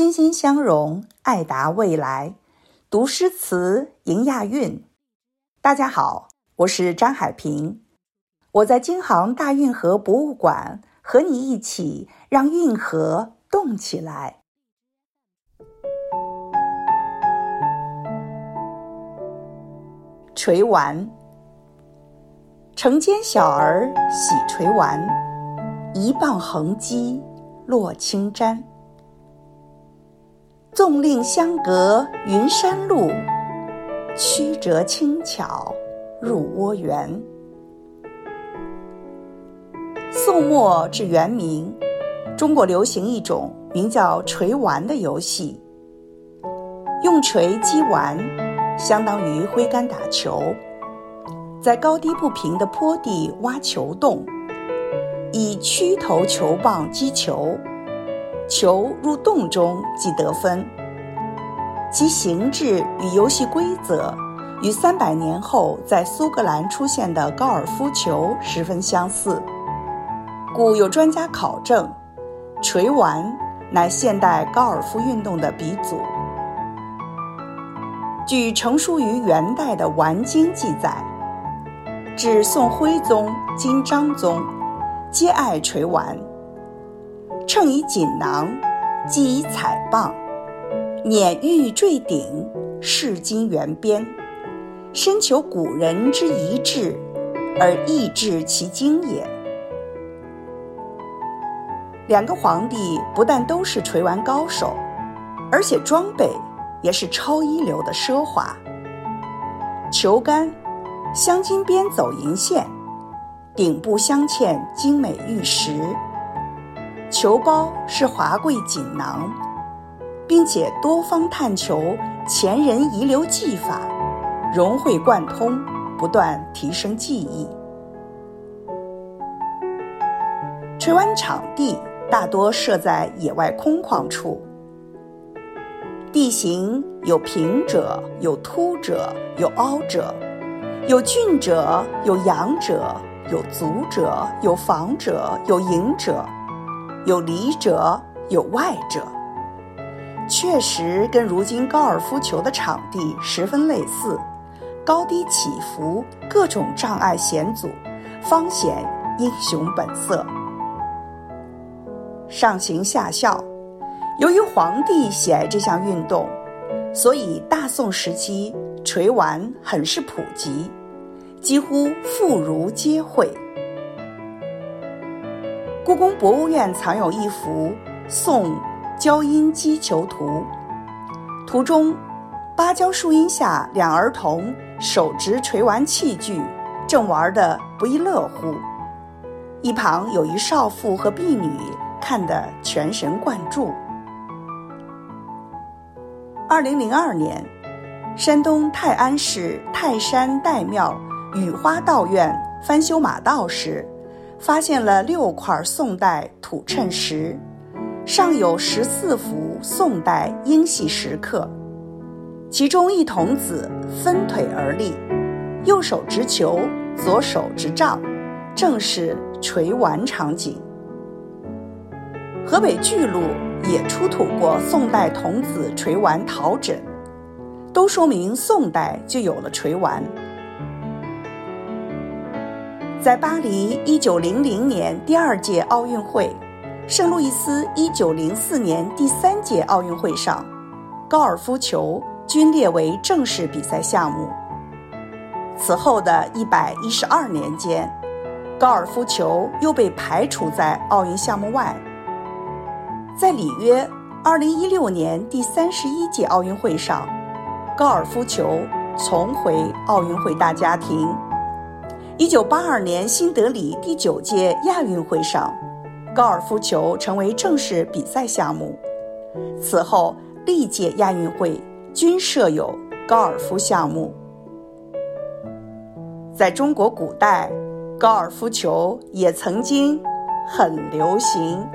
心心相融，爱达未来。读诗词，迎亚运。大家好，我是张海平，我在京杭大运河博物馆和你一起让运河动起来。垂丸，城间小儿喜垂丸，一棒横击落青毡。纵令相隔云山路，曲折轻巧入窝园。宋末至元明，中国流行一种名叫锤丸的游戏。用锤击丸，相当于挥杆打球，在高低不平的坡地挖球洞，以曲头球棒击球。球入洞中即得分。其形制与游戏规则与三百年后在苏格兰出现的高尔夫球十分相似，故有专家考证，锤丸乃现代高尔夫运动的鼻祖。据成书于元代的《玩经》记载，至宋徽宗、金章宗，皆爱锤丸。乘以锦囊，击以彩棒，碾玉坠顶，饰金圆边，深求古人之遗志，而益至其精也。两个皇帝不但都是锤丸高手，而且装备也是超一流的奢华。球杆镶金边走银线，顶部镶嵌精美玉石。球包是华贵锦囊，并且多方探求前人遗留技法，融会贯通，不断提升技艺。锤弯场地大多设在野外空旷处，地形有平者，有凸者，有凹者，有峻者，有仰者，有足者，有防者，有迎者。有里者，有外者，确实跟如今高尔夫球的场地十分类似，高低起伏，各种障碍险阻，方显英雄本色。上行下效，由于皇帝喜爱这项运动，所以大宋时期锤丸很是普及，几乎妇孺皆会。故宫博物院藏有一幅《宋交音击球图》，图中芭蕉树荫下，两儿童手执锤丸器具，正玩得不亦乐乎。一旁有一少妇和婢女看得全神贯注。二零零二年，山东泰安市泰山岱庙雨花道院翻修马道时。发现了六块宋代土衬石，上有十四幅宋代英系石刻，其中一童子分腿而立，右手执球，左手执杖，正是锤丸场景。河北巨鹿也出土过宋代童子锤丸陶枕，都说明宋代就有了锤丸。在巴黎一九零零年第二届奥运会、圣路易斯一九零四年第三届奥运会上，高尔夫球均列为正式比赛项目。此后的一百一十二年间，高尔夫球又被排除在奥运项目外。在里约二零一六年第三十一届奥运会上，高尔夫球重回奥运会大家庭。一九八二年新德里第九届亚运会上，高尔夫球成为正式比赛项目。此后历届亚运会均设有高尔夫项目。在中国古代，高尔夫球也曾经很流行。